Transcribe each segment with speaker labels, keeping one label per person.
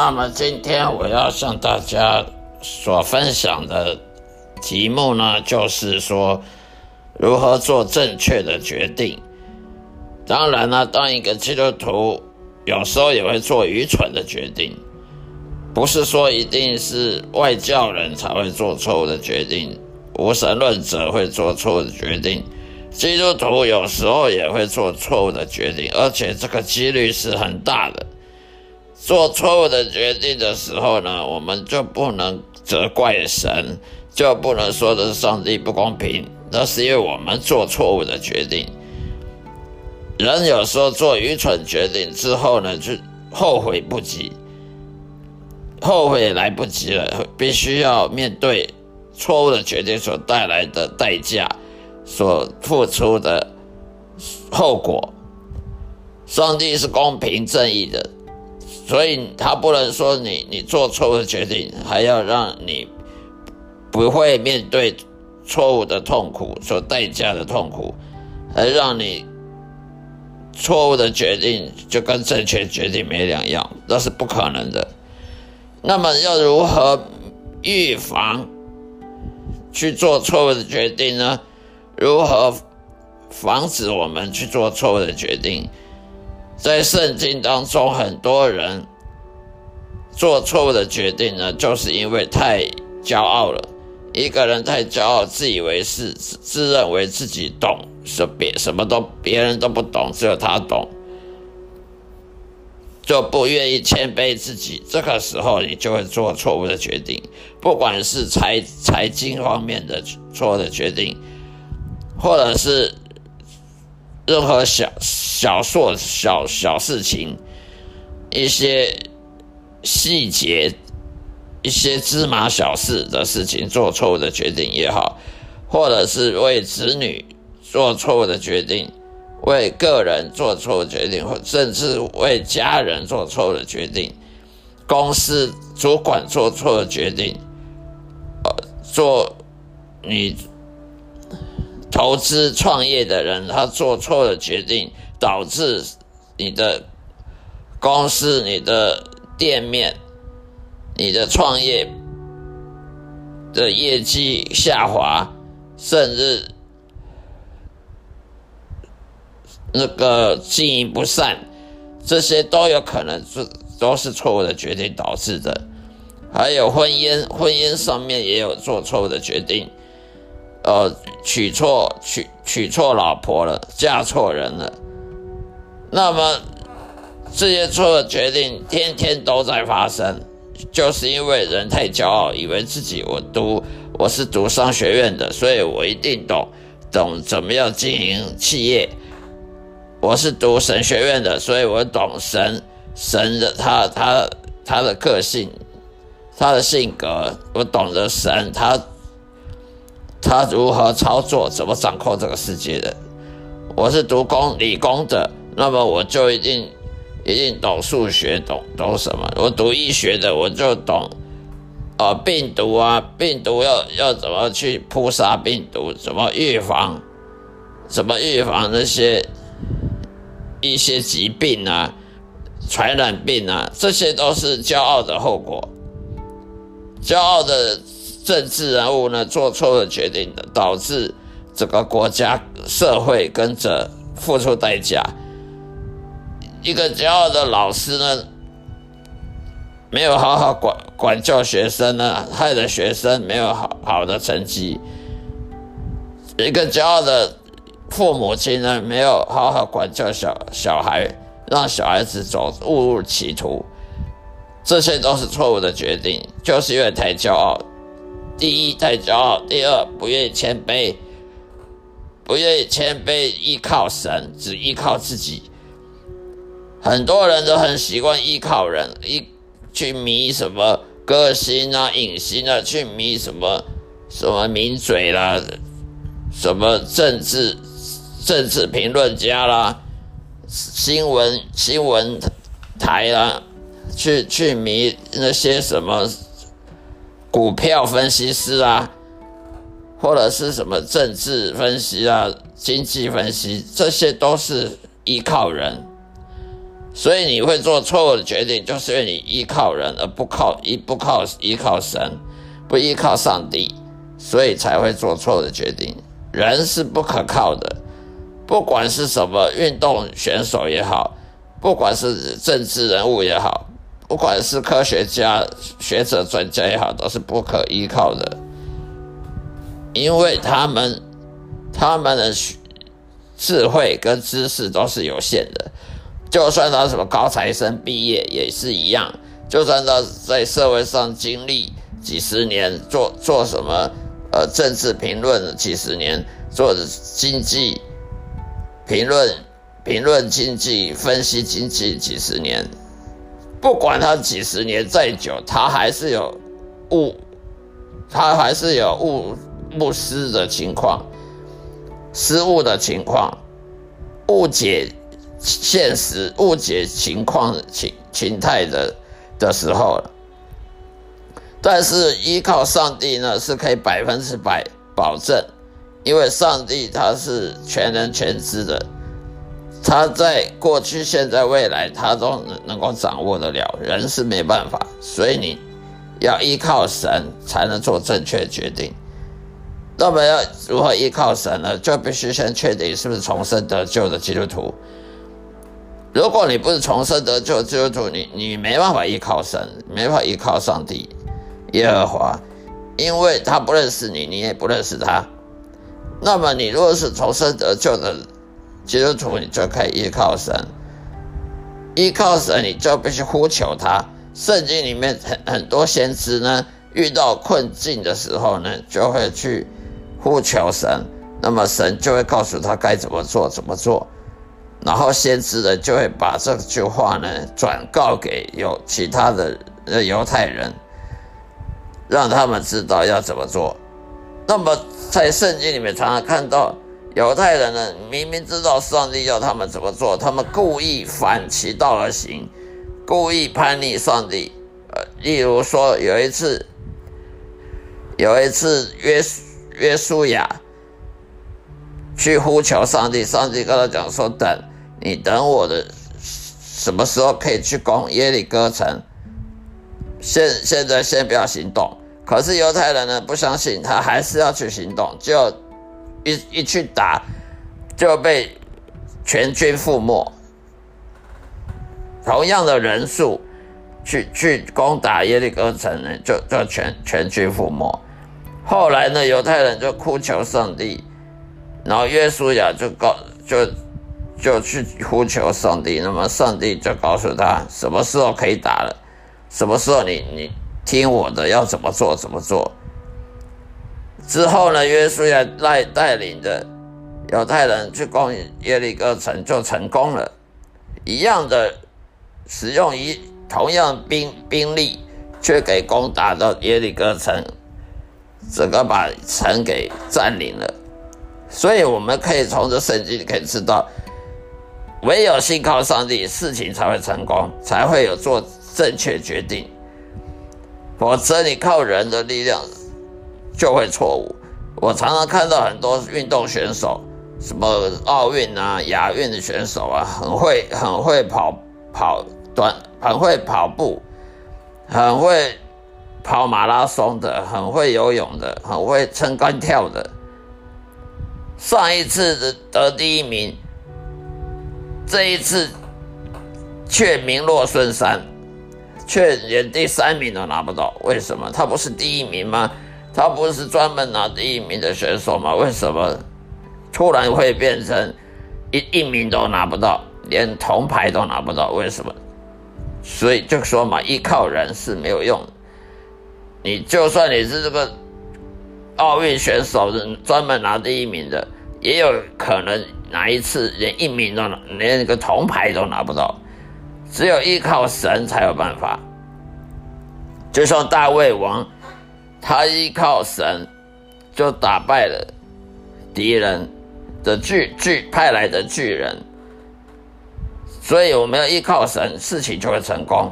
Speaker 1: 那么今天我要向大家所分享的题目呢，就是说如何做正确的决定。当然呢，当一个基督徒有时候也会做愚蠢的决定，不是说一定是外教人才会做错误的决定，无神论者会做错误的决定，基督徒有时候也会做错误的决定，而且这个几率是很大的。做错误的决定的时候呢，我们就不能责怪神，就不能说的是上帝不公平，那是因为我们做错误的决定。人有时候做愚蠢决定之后呢，就后悔不及，后悔来不及了，必须要面对错误的决定所带来的代价，所付出的后果。上帝是公平正义的。所以他不能说你你做错误的决定，还要让你不会面对错误的痛苦所代价的痛苦，而让你错误的决定就跟正确决定没两样，那是不可能的。那么要如何预防去做错误的决定呢？如何防止我们去做错误的决定？在圣经当中，很多人做错误的决定呢，就是因为太骄傲了。一个人太骄傲，自以为是，自认为自己懂，是别什么都别人都不懂，只有他懂，就不愿意谦卑自己。这个时候，你就会做错误的决定，不管是财财经方面的错的决定，或者是。任何小小错、小小事情，一些细节、一些芝麻小事的事情，做错误的决定也好，或者是为子女做错误的决定，为个人做错误决定，或甚至为家人做错误的决定，公司主管做错的决定，呃，做你。投资创业的人，他做错了决定，导致你的公司、你的店面、你的创业的业绩下滑，甚至那个经营不善，这些都有可能是都是错误的决定导致的。还有婚姻，婚姻上面也有做错误的决定。呃，娶错娶娶错老婆了，嫁错人了。那么这些错的决定天天都在发生，就是因为人太骄傲，以为自己我读我是读商学院的，所以我一定懂懂怎么样经营企业。我是读神学院的，所以我懂神神的他他他的个性，他的性格，我懂得神他他如何操作，怎么掌控这个世界的。我是读工理工的，那么我就一定一定懂数学，懂懂什么？我读医学的，我就懂。呃，病毒啊，病毒要要怎么去扑杀病毒？怎么预防？怎么预防那些一些疾病啊、传染病啊？这些都是骄傲的后果。骄傲的政治人物呢，做错了决定的，导致整个国家社会跟着付出代价。一个骄傲的老师呢？没有好好管管教学生呢，害得学生没有好好的成绩。一个骄傲的父母亲呢，没有好好管教小小孩，让小孩子走误入歧途，这些都是错误的决定，就是因为太骄傲。第一，太骄傲；第二，不愿意谦卑，不愿意谦卑，依靠神，只依靠自己。很多人都很习惯依靠人，一。去迷什么歌星啊、影星啊，去迷什么什么名嘴啦，什么政治政治评论家啦，新闻新闻台啦，去去迷那些什么股票分析师啊，或者是什么政治分析啊、经济分析，这些都是依靠人。所以你会做错误的决定，就是因为你依靠人而不靠依不靠依靠神，不依靠上帝，所以才会做错的决定。人是不可靠的，不管是什么运动选手也好，不管是政治人物也好，不管是科学家、学者、专家也好，都是不可依靠的，因为他们他们的智慧跟知识都是有限的。就算他什么高材生毕业也是一样，就算他在社会上经历几十年，做做什么呃政治评论几十年，做经济评论评论经济分析经济几十年，不管他几十年再久，他还是有误，他还是有误误失的情况，失误的情况，误解。现实误解情况情情态的的时候，但是依靠上帝呢，是可以百分之百保证，因为上帝他是全能全知的，他在过去、现在、未来，他都能够掌握得了，人是没办法，所以你要依靠神才能做正确决定。那么要如何依靠神呢？就必须先确定是不是重生得救的基督徒。如果你不是重生得救的基督徒，你你没办法依靠神，没办法依靠上帝耶和华，因为他不认识你，你也不认识他。那么你如果是重生得救的基督徒，你就可以依靠神，依靠神你就必须呼求他。圣经里面很很多先知呢，遇到困境的时候呢，就会去呼求神，那么神就会告诉他该怎么做，怎么做。然后先知呢就会把这句话呢转告给有其他的呃犹太人，让他们知道要怎么做。那么在圣经里面常常看到犹太人呢，明明知道上帝要他们怎么做，他们故意反其道而行，故意叛逆上帝。呃，例如说有一次，有一次约约书亚。去呼求上帝，上帝跟他讲说：“等你等我的什么时候可以去攻耶利哥城？现现在先不要行动。可是犹太人呢不相信，他还是要去行动，就一一去打就被全军覆没。同样的人数去去攻打耶利哥城呢，就就全全军覆没。后来呢，犹太人就哭求上帝。”然后约书亚就告就就去呼求上帝，那么上帝就告诉他什么时候可以打了，什么时候你你听我的要怎么做怎么做。之后呢，约书亚带带领的犹太人去攻耶利哥城就成功了，一样的使用一同样兵兵力，却给攻打到耶利哥城，整个把城给占领了。所以我们可以从这圣经可以知道，唯有信靠上帝，事情才会成功，才会有做正确决定。否则你靠人的力量就会错误。我常常看到很多运动选手，什么奥运啊、亚运的选手啊，很会很会跑跑短，很会跑步，很会跑马拉松的，很会游泳的，很会撑杆跳的。上一次的得第一名，这一次却名落孙山，却连第三名都拿不到。为什么？他不是第一名吗？他不是专门拿第一名的选手吗？为什么突然会变成一一名都拿不到，连铜牌都拿不到？为什么？所以就说嘛，依靠人是没有用。你就算你是这个。奥运选手是专门拿第一名的，也有可能哪一次连一名都拿连个铜牌都拿不到。只有依靠神才有办法。就像大卫王，他依靠神就打败了敌人的巨巨派来的巨人。所以我们要依靠神，事情就会成功。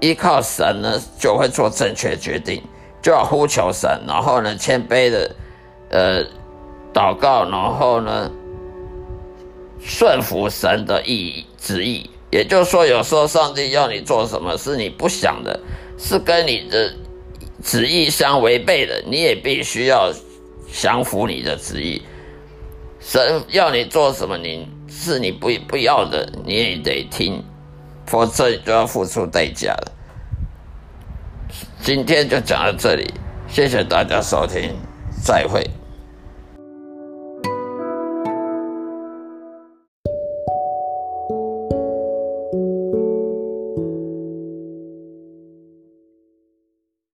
Speaker 1: 依靠神呢，就会做正确决定。就要呼求神，然后呢，谦卑的，呃，祷告，然后呢，顺服神的意旨意。也就是说，有时候上帝要你做什么，是你不想的，是跟你的旨意相违背的，你也必须要降服你的旨意。神要你做什么，你是你不不要的，你也得听，否则就要付出代价了。今天就讲到这里，谢谢大家收听，再会。